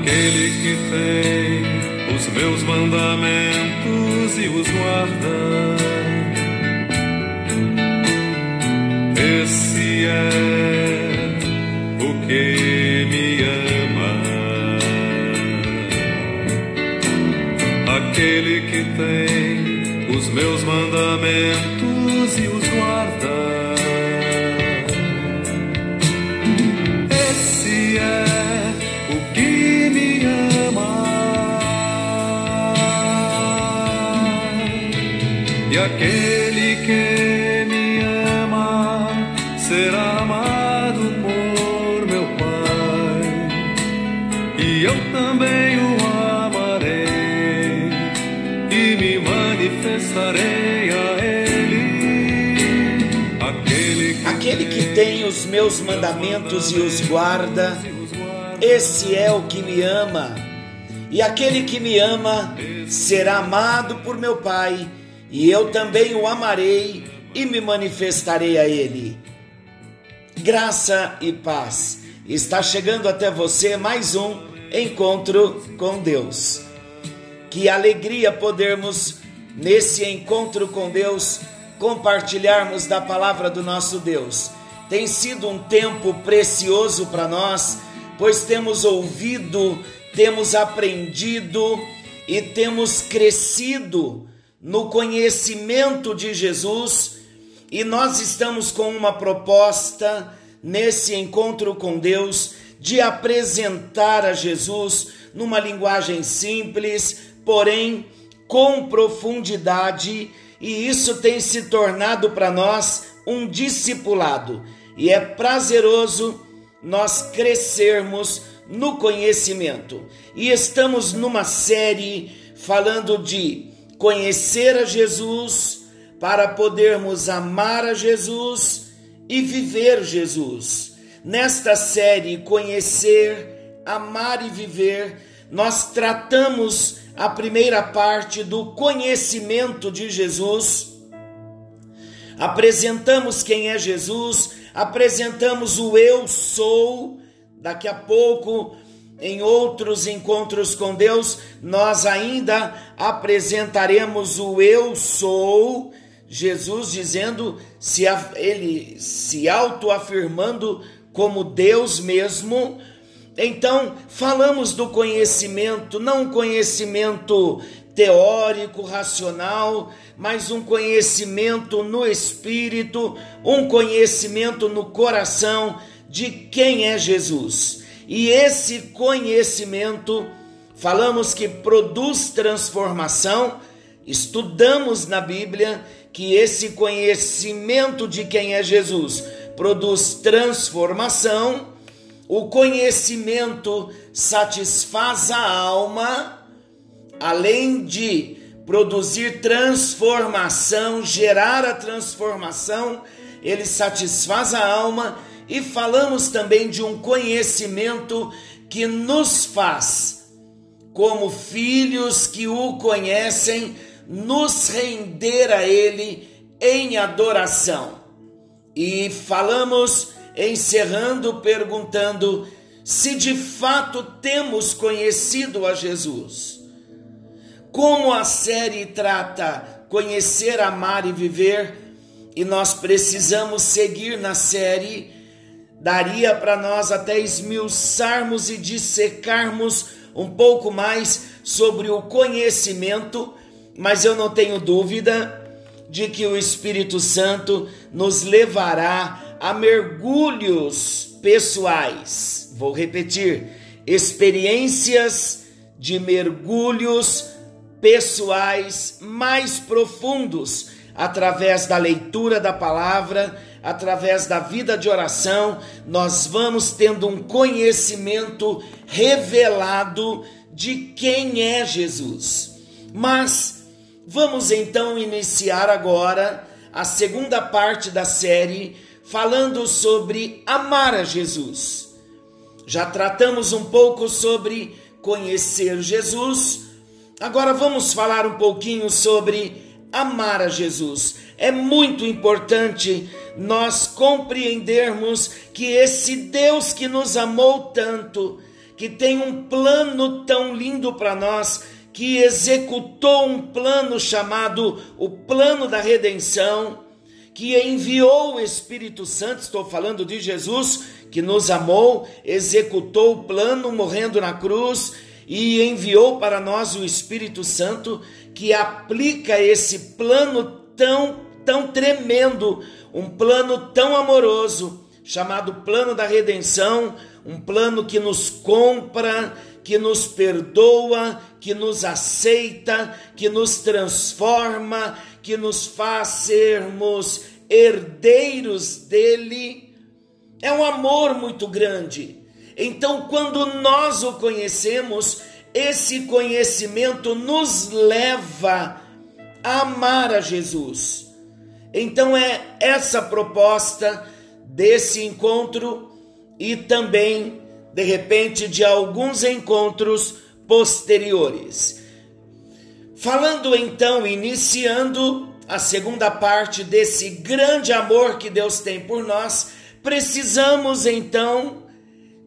Aquele que tem os meus mandamentos e os guarda. Meus mandamentos e os guarda, esse é o que me ama. E aquele que me ama será amado por meu Pai, e eu também o amarei e me manifestarei a ele. Graça e paz. Está chegando até você mais um encontro com Deus. Que alegria podermos, nesse encontro com Deus, compartilharmos da palavra do nosso Deus. Tem sido um tempo precioso para nós, pois temos ouvido, temos aprendido e temos crescido no conhecimento de Jesus. E nós estamos com uma proposta nesse encontro com Deus de apresentar a Jesus numa linguagem simples, porém com profundidade, e isso tem se tornado para nós um discipulado, e é prazeroso nós crescermos no conhecimento. E estamos numa série falando de conhecer a Jesus para podermos amar a Jesus e viver Jesus. Nesta série Conhecer, Amar e Viver, nós tratamos a primeira parte do conhecimento de Jesus. Apresentamos quem é Jesus, apresentamos o eu sou. Daqui a pouco, em outros encontros com Deus, nós ainda apresentaremos o eu sou. Jesus dizendo, se ele se autoafirmando como Deus mesmo. Então, falamos do conhecimento, não conhecimento teórico, racional, mas um conhecimento no espírito, um conhecimento no coração de quem é Jesus. E esse conhecimento, falamos que produz transformação, estudamos na Bíblia que esse conhecimento de quem é Jesus produz transformação, o conhecimento satisfaz a alma, além de produzir transformação, gerar a transformação, ele satisfaz a alma e falamos também de um conhecimento que nos faz, como filhos que o conhecem, nos render a Ele em adoração. E falamos, encerrando, perguntando se de fato temos conhecido a Jesus. Como a série trata conhecer, amar e viver, e nós precisamos seguir na série, daria para nós até esmiuçarmos e dissecarmos um pouco mais sobre o conhecimento mas eu não tenho dúvida de que o Espírito Santo nos levará a mergulhos pessoais. Vou repetir: experiências de mergulhos pessoais mais profundos através da leitura da palavra, através da vida de oração, nós vamos tendo um conhecimento revelado de quem é Jesus. Mas Vamos então iniciar agora a segunda parte da série falando sobre amar a Jesus. Já tratamos um pouco sobre conhecer Jesus, agora vamos falar um pouquinho sobre amar a Jesus. É muito importante nós compreendermos que esse Deus que nos amou tanto, que tem um plano tão lindo para nós, que executou um plano chamado o plano da redenção, que enviou o Espírito Santo, estou falando de Jesus, que nos amou, executou o plano morrendo na cruz e enviou para nós o Espírito Santo que aplica esse plano tão tão tremendo, um plano tão amoroso, chamado plano da redenção, um plano que nos compra, que nos perdoa, que nos aceita, que nos transforma, que nos faz sermos herdeiros dele. É um amor muito grande. Então, quando nós o conhecemos, esse conhecimento nos leva a amar a Jesus. Então, é essa proposta desse encontro e também, de repente, de alguns encontros posteriores. Falando então, iniciando a segunda parte desse grande amor que Deus tem por nós, precisamos então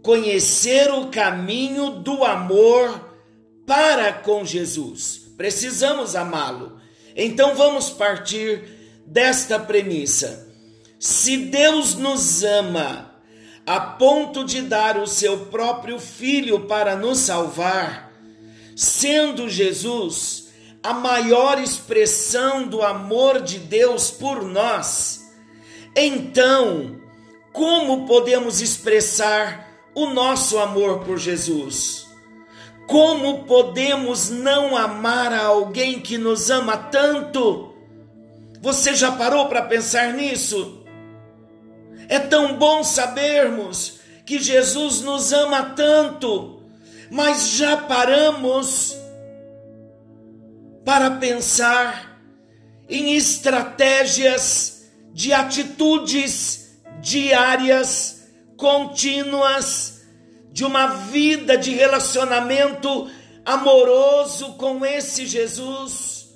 conhecer o caminho do amor para com Jesus. Precisamos amá-lo. Então vamos partir desta premissa. Se Deus nos ama a ponto de dar o seu próprio filho para nos salvar, sendo Jesus a maior expressão do amor de Deus por nós, então como podemos expressar o nosso amor por Jesus. Como podemos não amar a alguém que nos ama tanto? Você já parou para pensar nisso? É tão bom sabermos que Jesus nos ama tanto, mas já paramos para pensar em estratégias de atitudes diárias contínuas de uma vida de relacionamento amoroso com esse Jesus,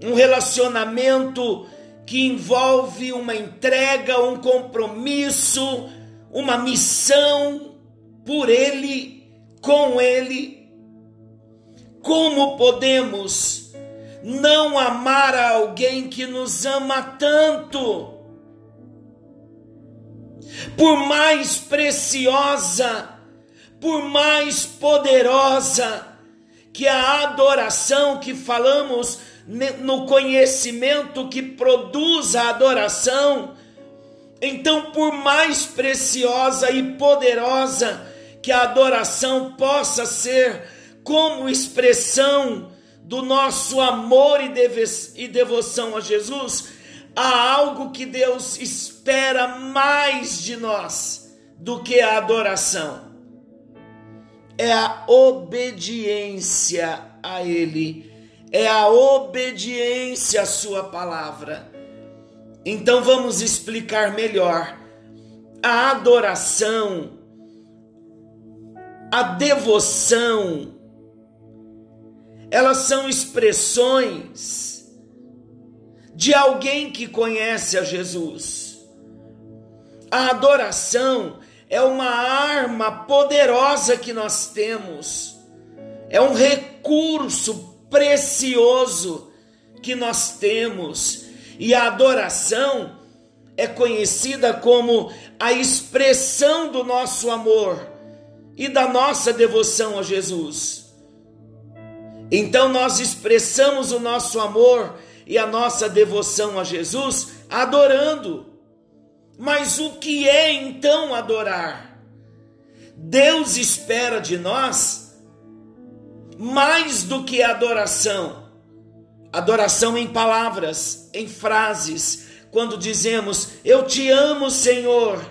um relacionamento que envolve uma entrega, um compromisso, uma missão por Ele, com Ele. Como podemos não amar a alguém que nos ama tanto? Por mais preciosa, por mais poderosa que a adoração que falamos no conhecimento que produz a adoração, então, por mais preciosa e poderosa que a adoração possa ser, como expressão do nosso amor e devoção a Jesus, há algo que Deus espera mais de nós do que a adoração. É a obediência a Ele, é a obediência à Sua palavra. Então vamos explicar melhor. A adoração, a devoção, elas são expressões de alguém que conhece a Jesus. A adoração é uma arma poderosa que nós temos, é um recurso precioso que nós temos, e a adoração é conhecida como a expressão do nosso amor e da nossa devoção a Jesus. Então nós expressamos o nosso amor e a nossa devoção a Jesus adorando. Mas o que é então adorar? Deus espera de nós mais do que adoração. Adoração em palavras, em frases, quando dizemos: Eu te amo, Senhor.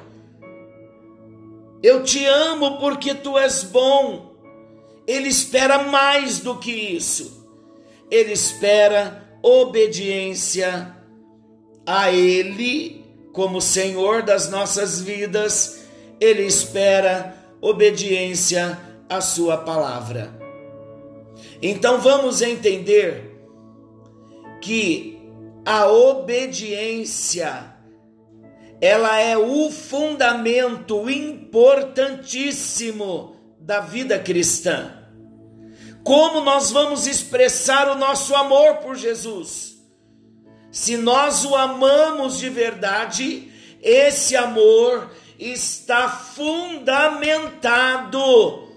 Eu te amo porque tu és bom. Ele espera mais do que isso. Ele espera obediência a Ele como Senhor das nossas vidas, Ele espera obediência à Sua palavra. Então vamos entender que a obediência ela é o fundamento importantíssimo da vida cristã. Como nós vamos expressar o nosso amor por Jesus? Se nós o amamos de verdade, esse amor está fundamentado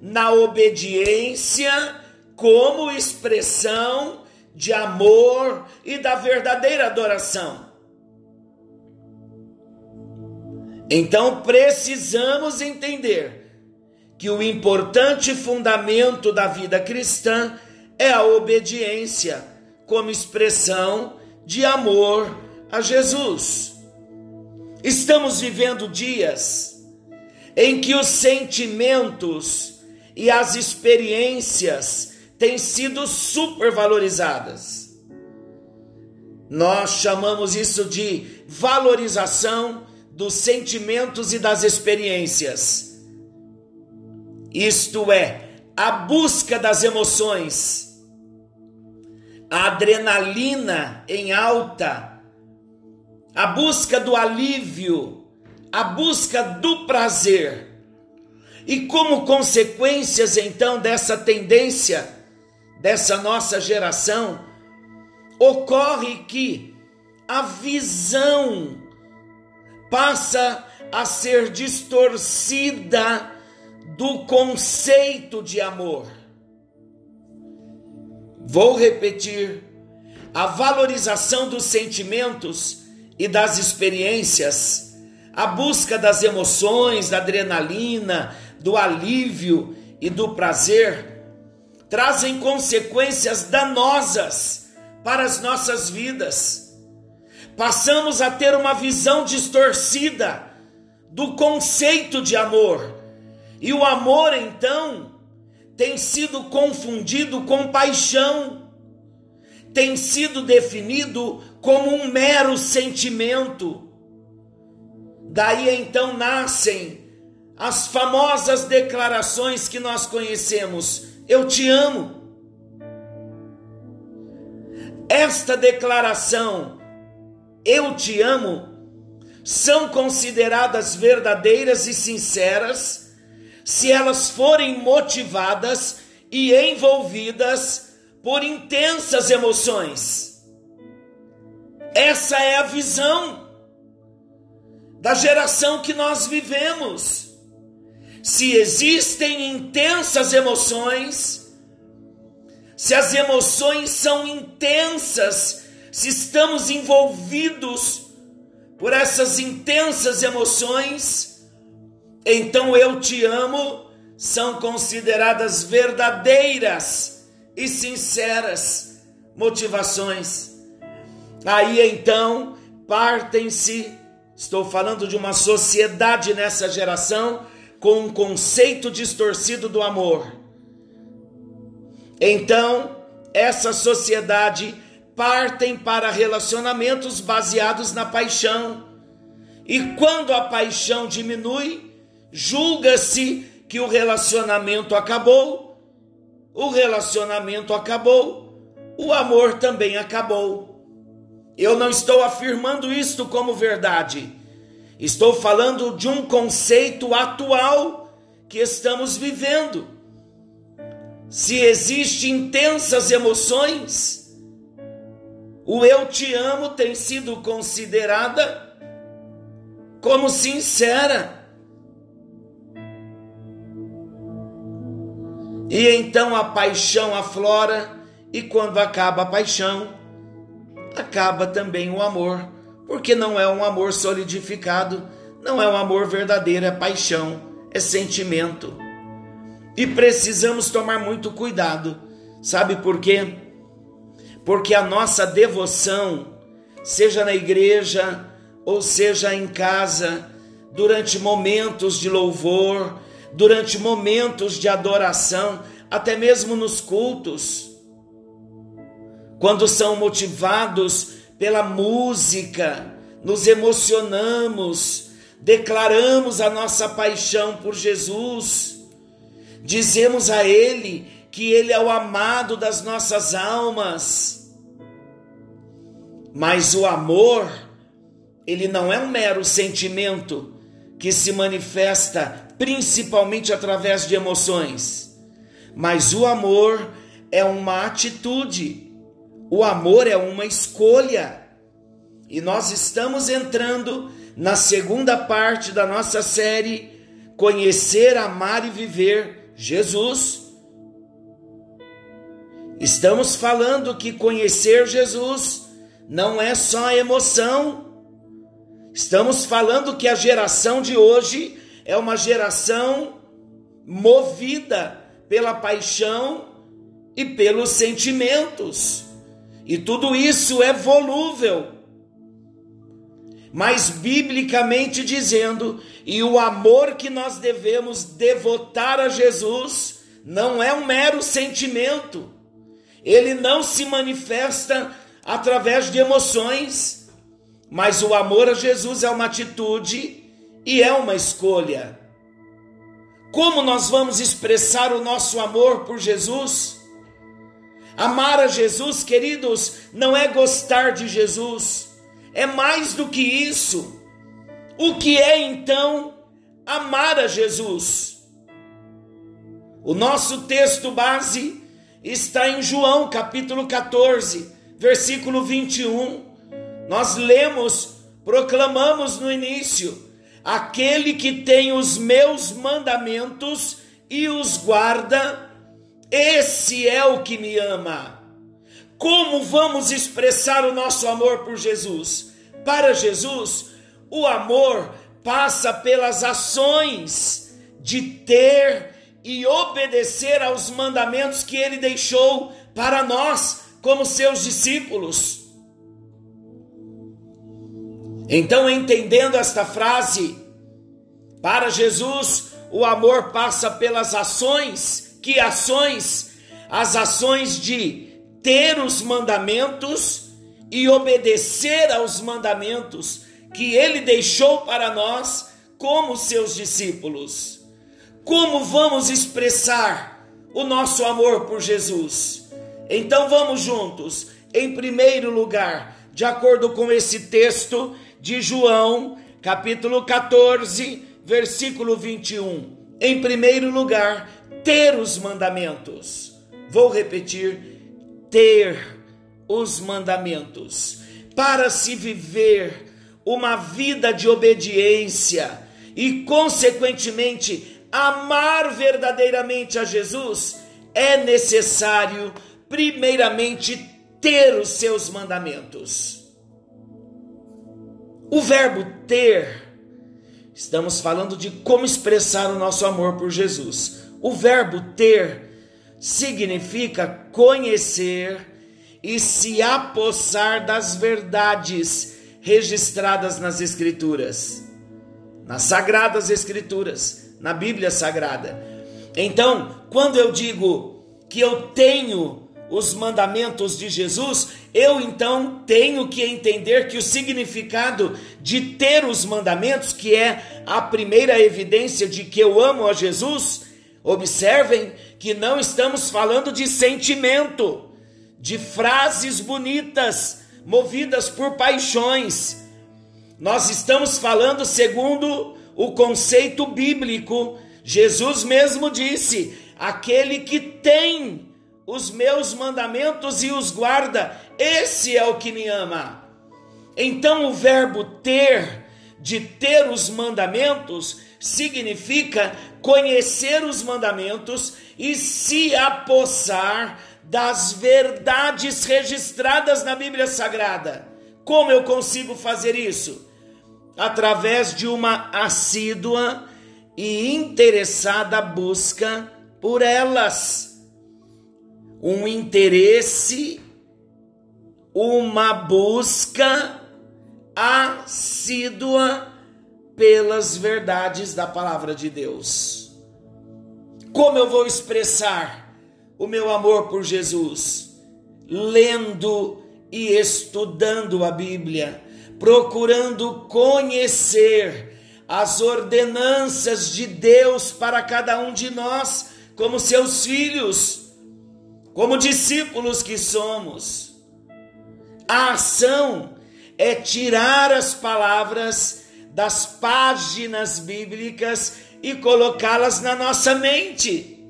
na obediência como expressão de amor e da verdadeira adoração. Então precisamos entender que o importante fundamento da vida cristã é a obediência como expressão de amor a Jesus. Estamos vivendo dias em que os sentimentos e as experiências têm sido supervalorizadas. Nós chamamos isso de valorização dos sentimentos e das experiências. Isto é, a busca das emoções, a adrenalina em alta. A busca do alívio, a busca do prazer. E como consequências então dessa tendência, dessa nossa geração, ocorre que a visão passa a ser distorcida do conceito de amor. Vou repetir: a valorização dos sentimentos e das experiências, a busca das emoções, da adrenalina, do alívio e do prazer, trazem consequências danosas para as nossas vidas. Passamos a ter uma visão distorcida do conceito de amor. E o amor, então, tem sido confundido com paixão, tem sido definido como um mero sentimento. Daí então nascem as famosas declarações que nós conhecemos: Eu te amo. Esta declaração, Eu te amo, são consideradas verdadeiras e sinceras se elas forem motivadas e envolvidas por intensas emoções. Essa é a visão da geração que nós vivemos. Se existem intensas emoções, se as emoções são intensas, se estamos envolvidos por essas intensas emoções, então eu te amo são consideradas verdadeiras e sinceras motivações. Aí então partem-se, estou falando de uma sociedade nessa geração com um conceito distorcido do amor. Então, essa sociedade partem para relacionamentos baseados na paixão. E quando a paixão diminui, julga-se que o relacionamento acabou. O relacionamento acabou, o amor também acabou. Eu não estou afirmando isto como verdade. Estou falando de um conceito atual que estamos vivendo. Se existem intensas emoções, o eu te amo tem sido considerada como sincera. E então a paixão aflora, e quando acaba a paixão, acaba também o amor, porque não é um amor solidificado, não é um amor verdadeiro, é paixão, é sentimento. E precisamos tomar muito cuidado, sabe por quê? Porque a nossa devoção, seja na igreja ou seja em casa, durante momentos de louvor, durante momentos de adoração, até mesmo nos cultos, quando são motivados pela música, nos emocionamos, declaramos a nossa paixão por Jesus, dizemos a Ele que Ele é o amado das nossas almas. Mas o amor, ele não é um mero sentimento que se manifesta principalmente através de emoções. Mas o amor é uma atitude, o amor é uma escolha. E nós estamos entrando na segunda parte da nossa série Conhecer, Amar e Viver Jesus. Estamos falando que conhecer Jesus não é só emoção. Estamos falando que a geração de hoje é uma geração movida pela paixão e pelos sentimentos. E tudo isso é volúvel. Mas biblicamente dizendo, e o amor que nós devemos devotar a Jesus não é um mero sentimento. Ele não se manifesta através de emoções, mas o amor a Jesus é uma atitude e é uma escolha. Como nós vamos expressar o nosso amor por Jesus? Amar a Jesus, queridos, não é gostar de Jesus, é mais do que isso. O que é então amar a Jesus? O nosso texto base está em João capítulo 14, versículo 21. Nós lemos, proclamamos no início: aquele que tem os meus mandamentos e os guarda, esse é o que me ama. Como vamos expressar o nosso amor por Jesus? Para Jesus, o amor passa pelas ações de ter e obedecer aos mandamentos que ele deixou para nós, como seus discípulos. Então, entendendo esta frase, para Jesus o amor passa pelas ações, que ações? As ações de ter os mandamentos e obedecer aos mandamentos que ele deixou para nós como seus discípulos. Como vamos expressar o nosso amor por Jesus? Então vamos juntos. Em primeiro lugar, de acordo com esse texto, de João, capítulo 14, versículo 21. Em primeiro lugar, ter os mandamentos. Vou repetir: ter os mandamentos. Para se viver uma vida de obediência e, consequentemente, amar verdadeiramente a Jesus, é necessário, primeiramente, ter os seus mandamentos. O verbo ter, estamos falando de como expressar o nosso amor por Jesus. O verbo ter significa conhecer e se apossar das verdades registradas nas Escrituras, nas Sagradas Escrituras, na Bíblia Sagrada. Então, quando eu digo que eu tenho os mandamentos de Jesus, eu então tenho que entender que o significado de ter os mandamentos, que é a primeira evidência de que eu amo a Jesus, observem que não estamos falando de sentimento, de frases bonitas, movidas por paixões. Nós estamos falando segundo o conceito bíblico. Jesus mesmo disse: aquele que tem os meus mandamentos e os guarda, esse é o que me ama. Então o verbo ter, de ter os mandamentos, significa conhecer os mandamentos e se apossar das verdades registradas na Bíblia Sagrada. Como eu consigo fazer isso? Através de uma assídua e interessada busca por elas um interesse, uma busca assídua pelas verdades da palavra de Deus. Como eu vou expressar o meu amor por Jesus? Lendo e estudando a Bíblia, procurando conhecer as ordenanças de Deus para cada um de nós, como seus filhos como discípulos que somos. A ação é tirar as palavras das páginas bíblicas e colocá-las na nossa mente.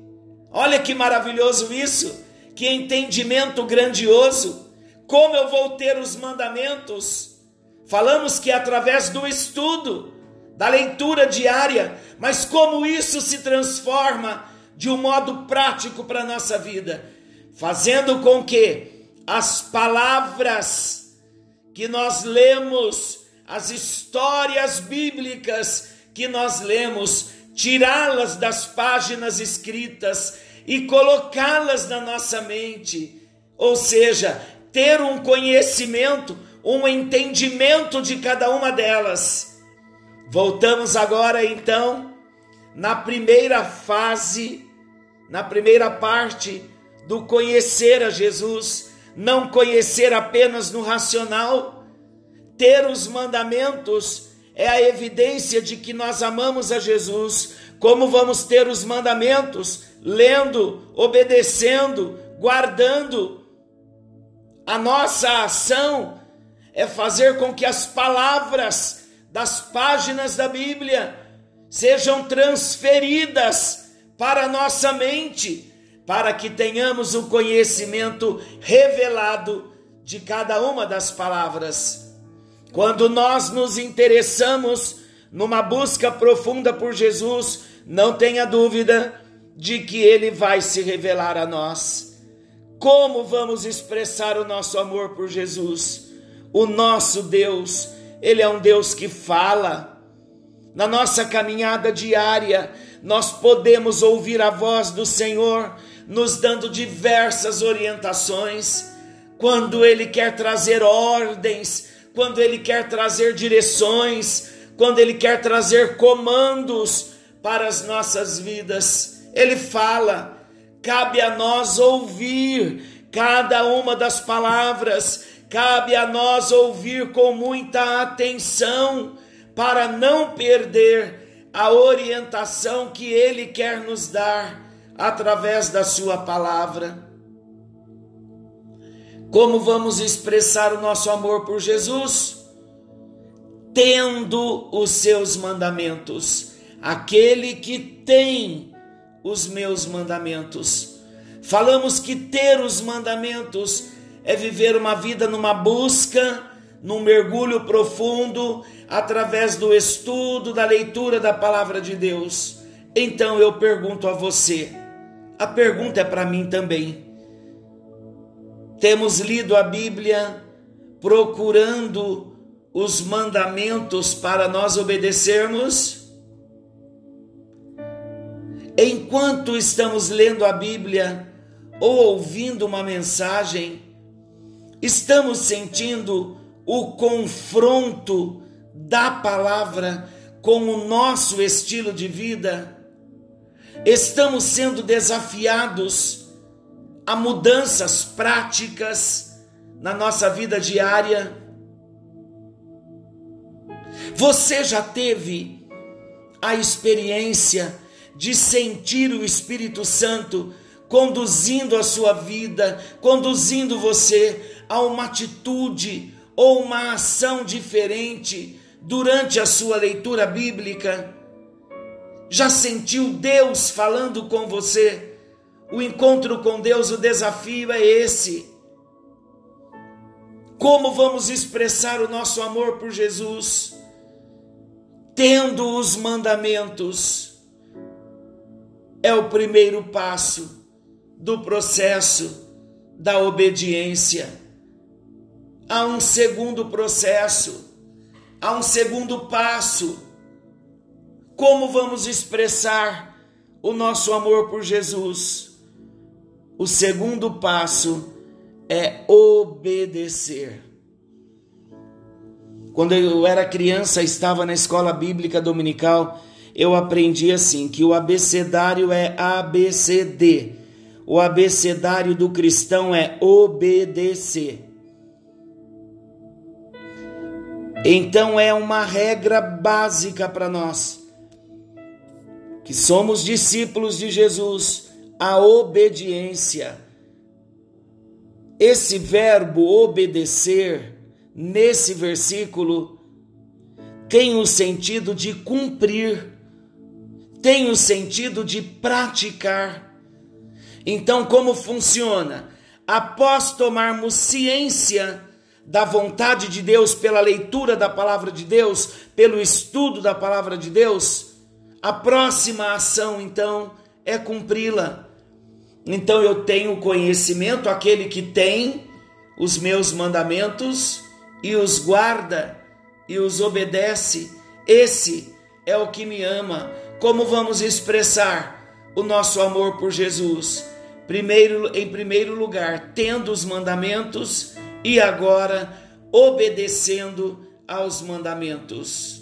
Olha que maravilhoso isso, que entendimento grandioso. Como eu vou ter os mandamentos? Falamos que é através do estudo, da leitura diária, mas como isso se transforma de um modo prático para a nossa vida? Fazendo com que as palavras que nós lemos, as histórias bíblicas que nós lemos, tirá-las das páginas escritas e colocá-las na nossa mente, ou seja, ter um conhecimento, um entendimento de cada uma delas. Voltamos agora então na primeira fase, na primeira parte do conhecer a Jesus, não conhecer apenas no racional, ter os mandamentos é a evidência de que nós amamos a Jesus. Como vamos ter os mandamentos? Lendo, obedecendo, guardando. A nossa ação é fazer com que as palavras das páginas da Bíblia sejam transferidas para a nossa mente, para que tenhamos o conhecimento revelado de cada uma das palavras. Quando nós nos interessamos numa busca profunda por Jesus, não tenha dúvida de que ele vai se revelar a nós. Como vamos expressar o nosso amor por Jesus? O nosso Deus, ele é um Deus que fala. Na nossa caminhada diária, nós podemos ouvir a voz do Senhor nos dando diversas orientações. Quando ele quer trazer ordens, quando Ele quer trazer direções, quando Ele quer trazer comandos para as nossas vidas. Ele fala, cabe a nós ouvir cada uma das palavras, cabe a nós ouvir com muita atenção para não perder a orientação que Ele quer nos dar através da Sua palavra. Como vamos expressar o nosso amor por Jesus? Tendo os seus mandamentos. Aquele que tem os meus mandamentos. Falamos que ter os mandamentos é viver uma vida numa busca, num mergulho profundo, através do estudo, da leitura da palavra de Deus. Então eu pergunto a você, a pergunta é para mim também temos lido a Bíblia procurando os mandamentos para nós obedecermos? Enquanto estamos lendo a Bíblia ou ouvindo uma mensagem, estamos sentindo o confronto da palavra com o nosso estilo de vida? Estamos sendo desafiados a mudanças práticas na nossa vida diária. Você já teve a experiência de sentir o Espírito Santo conduzindo a sua vida, conduzindo você a uma atitude ou uma ação diferente durante a sua leitura bíblica? Já sentiu Deus falando com você? o encontro com Deus, o desafio é esse. Como vamos expressar o nosso amor por Jesus? Tendo os mandamentos. É o primeiro passo do processo da obediência. Há um segundo processo, há um segundo passo. Como vamos expressar o nosso amor por Jesus? O segundo passo é obedecer. Quando eu era criança, estava na escola bíblica dominical, eu aprendi assim que o abecedário é ABCD. O abecedário do cristão é obedecer. Então é uma regra básica para nós que somos discípulos de Jesus a obediência. Esse verbo obedecer, nesse versículo, tem o sentido de cumprir, tem o sentido de praticar. Então, como funciona? Após tomarmos ciência da vontade de Deus pela leitura da palavra de Deus, pelo estudo da palavra de Deus, a próxima ação então é cumpri-la. Então eu tenho conhecimento, aquele que tem os meus mandamentos e os guarda e os obedece, esse é o que me ama. Como vamos expressar o nosso amor por Jesus? Primeiro, em primeiro lugar, tendo os mandamentos e agora obedecendo aos mandamentos.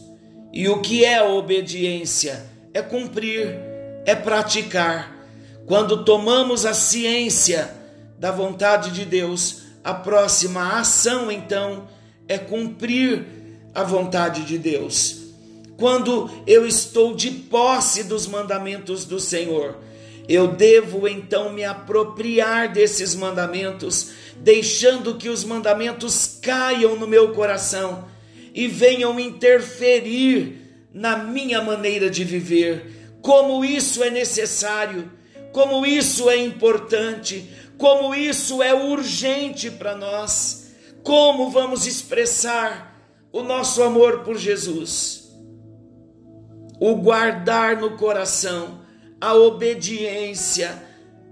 E o que é obediência? É cumprir, é praticar. Quando tomamos a ciência da vontade de Deus, a próxima ação então é cumprir a vontade de Deus. Quando eu estou de posse dos mandamentos do Senhor, eu devo então me apropriar desses mandamentos, deixando que os mandamentos caiam no meu coração e venham interferir na minha maneira de viver. Como isso é necessário, como isso é importante, como isso é urgente para nós. Como vamos expressar o nosso amor por Jesus? O guardar no coração a obediência,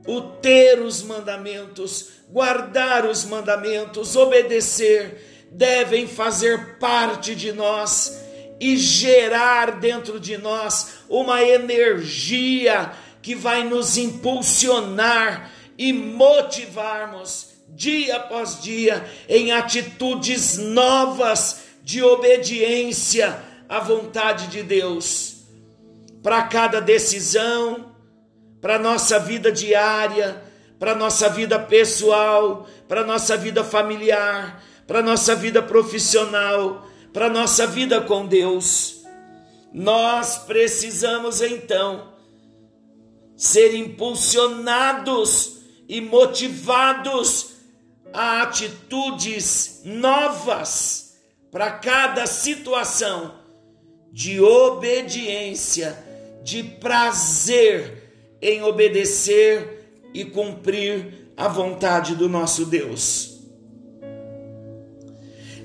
o ter os mandamentos, guardar os mandamentos, obedecer, devem fazer parte de nós e gerar dentro de nós uma energia que vai nos impulsionar e motivarmos dia após dia em atitudes novas de obediência à vontade de Deus. Para cada decisão, para nossa vida diária, para nossa vida pessoal, para nossa vida familiar, para nossa vida profissional, para nossa vida com Deus. Nós precisamos então ser impulsionados e motivados a atitudes novas para cada situação de obediência de prazer em obedecer e cumprir a vontade do nosso Deus.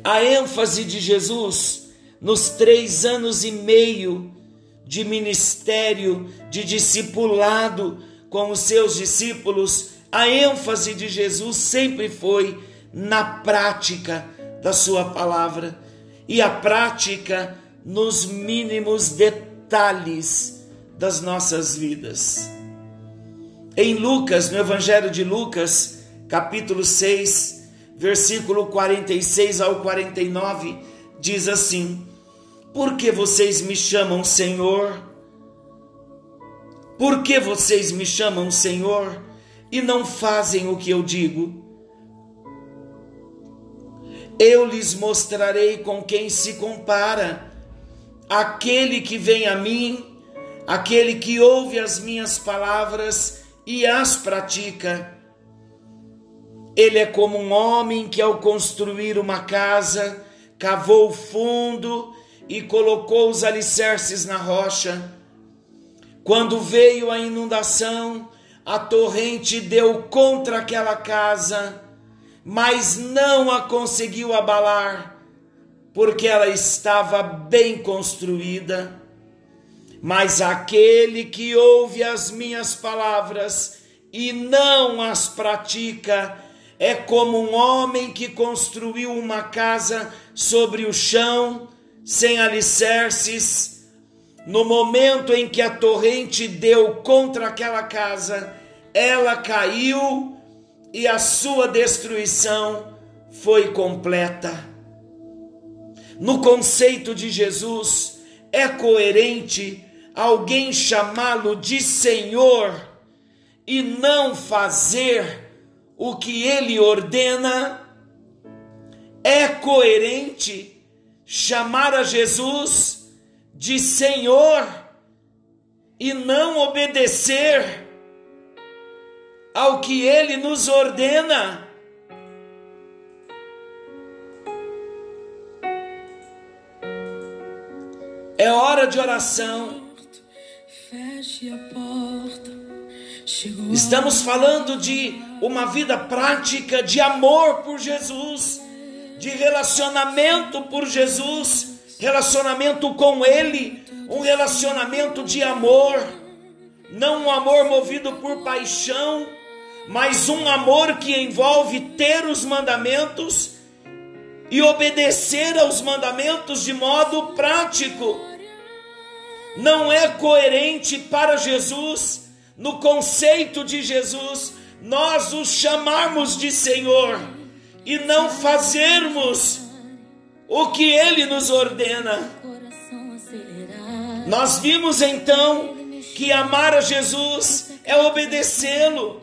A ênfase de Jesus nos três anos e meio de ministério, de discipulado com os seus discípulos, a ênfase de Jesus sempre foi na prática da Sua palavra e a prática nos mínimos detalhes das nossas vidas. Em Lucas, no Evangelho de Lucas, capítulo 6, versículo 46 ao 49, diz assim: Por que vocês me chamam Senhor? Por que vocês me chamam Senhor e não fazem o que eu digo? Eu lhes mostrarei com quem se compara. Aquele que vem a mim aquele que ouve as minhas palavras e as pratica. Ele é como um homem que, ao construir uma casa, cavou fundo e colocou os alicerces na rocha. Quando veio a inundação, a torrente deu contra aquela casa, mas não a conseguiu abalar, porque ela estava bem construída. Mas aquele que ouve as minhas palavras e não as pratica, é como um homem que construiu uma casa sobre o chão, sem alicerces. No momento em que a torrente deu contra aquela casa, ela caiu e a sua destruição foi completa. No conceito de Jesus, é coerente alguém chamá-lo de Senhor e não fazer o que ele ordena? É coerente chamar a Jesus de Senhor e não obedecer ao que ele nos ordena? É hora de oração Estamos falando de uma vida prática de amor por Jesus, de relacionamento por Jesus, relacionamento com Ele, um relacionamento de amor, não um amor movido por paixão, mas um amor que envolve ter os mandamentos e obedecer aos mandamentos de modo prático. Não é coerente para Jesus no conceito de Jesus, nós os chamarmos de Senhor e não fazermos o que Ele nos ordena. Nós vimos então que amar a Jesus é obedecê-lo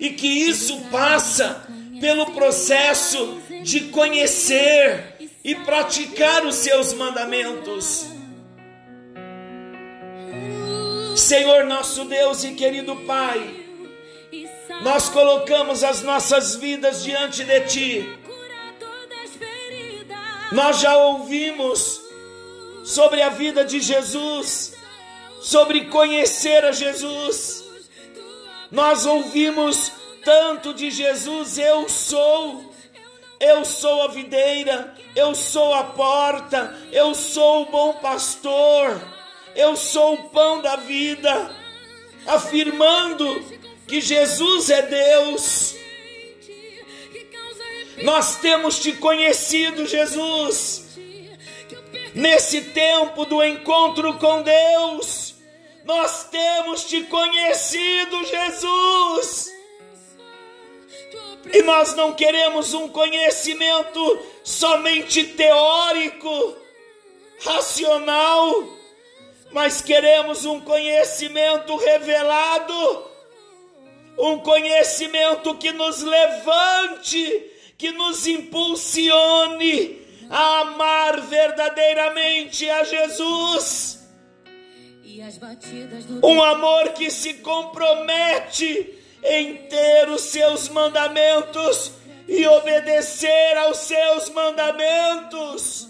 e que isso passa pelo processo de conhecer e praticar os seus mandamentos. Senhor nosso Deus e querido Pai, nós colocamos as nossas vidas diante de Ti. Nós já ouvimos sobre a vida de Jesus, sobre conhecer a Jesus. Nós ouvimos tanto de Jesus, eu sou. Eu sou a videira, eu sou a porta, eu sou o bom pastor eu sou o pão da vida, afirmando que Jesus é Deus. Nós temos te conhecido, Jesus, nesse tempo do encontro com Deus. Nós temos te conhecido, Jesus. E nós não queremos um conhecimento somente teórico, racional, mas queremos um conhecimento revelado, um conhecimento que nos levante, que nos impulsione a amar verdadeiramente a Jesus. Um amor que se compromete em ter os seus mandamentos e obedecer aos seus mandamentos.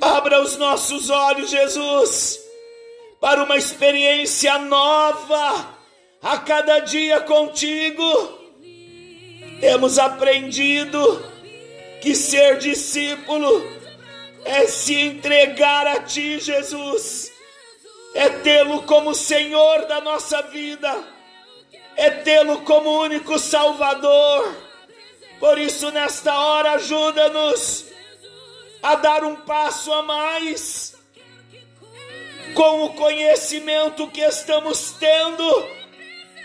Abra os nossos olhos, Jesus, para uma experiência nova a cada dia contigo. Temos aprendido que ser discípulo é se entregar a Ti, Jesus, é tê-lo como Senhor da nossa vida, é tê-lo como único Salvador. Por isso, nesta hora, ajuda-nos a dar um passo a mais com o conhecimento que estamos tendo.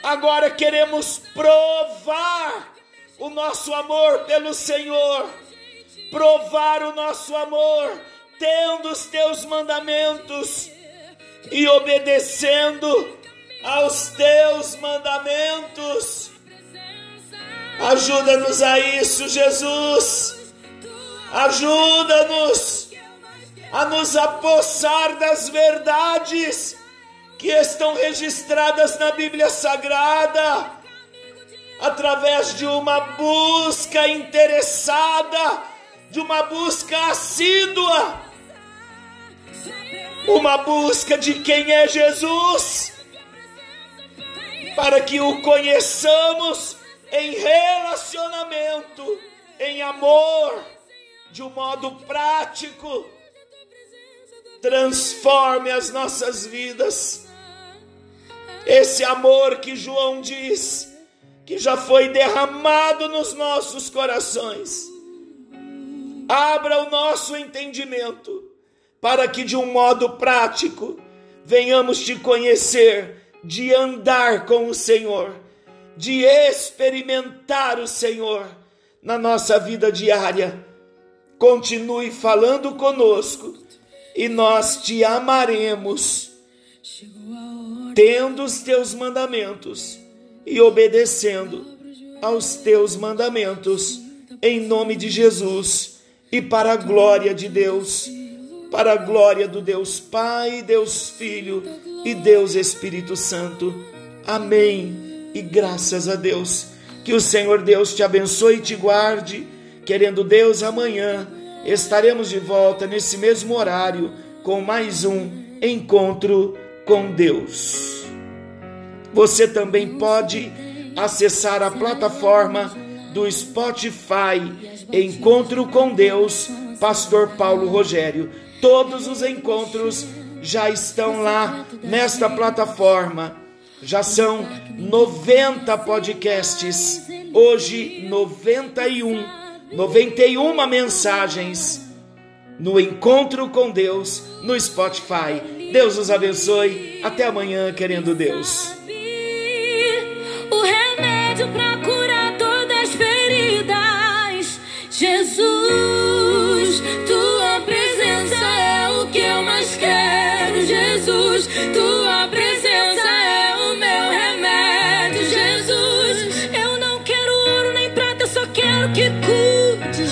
Agora queremos provar o nosso amor pelo Senhor, provar o nosso amor, tendo os teus mandamentos e obedecendo aos teus mandamentos. Ajuda-nos a isso, Jesus Ajuda-nos a nos apossar das verdades que estão registradas na Bíblia Sagrada, através de uma busca interessada, de uma busca assídua, uma busca de quem é Jesus, para que o conheçamos em relacionamento, em amor de um modo prático, transforme as nossas vidas. Esse amor que João diz que já foi derramado nos nossos corações. Abra o nosso entendimento para que de um modo prático venhamos te conhecer, de andar com o Senhor, de experimentar o Senhor na nossa vida diária continue falando conosco e nós te amaremos, tendo os teus mandamentos e obedecendo aos teus mandamentos, em nome de Jesus e para a glória de Deus, para a glória do Deus Pai, Deus Filho e Deus Espírito Santo. Amém. E graças a Deus. Que o Senhor Deus te abençoe e te guarde Querendo Deus, amanhã estaremos de volta nesse mesmo horário com mais um Encontro com Deus. Você também pode acessar a plataforma do Spotify Encontro com Deus, Pastor Paulo Rogério. Todos os encontros já estão lá nesta plataforma. Já são 90 podcasts, hoje 91, 91 mensagens no encontro com Deus no Spotify. Deus os abençoe. Até amanhã, querendo Deus. O remédio para curar todas as feridas, Jesus, tua presença é o que eu mais quero, Jesus, tua presença é o meu remédio, Jesus. Eu não quero ouro nem prata, só quero que cure.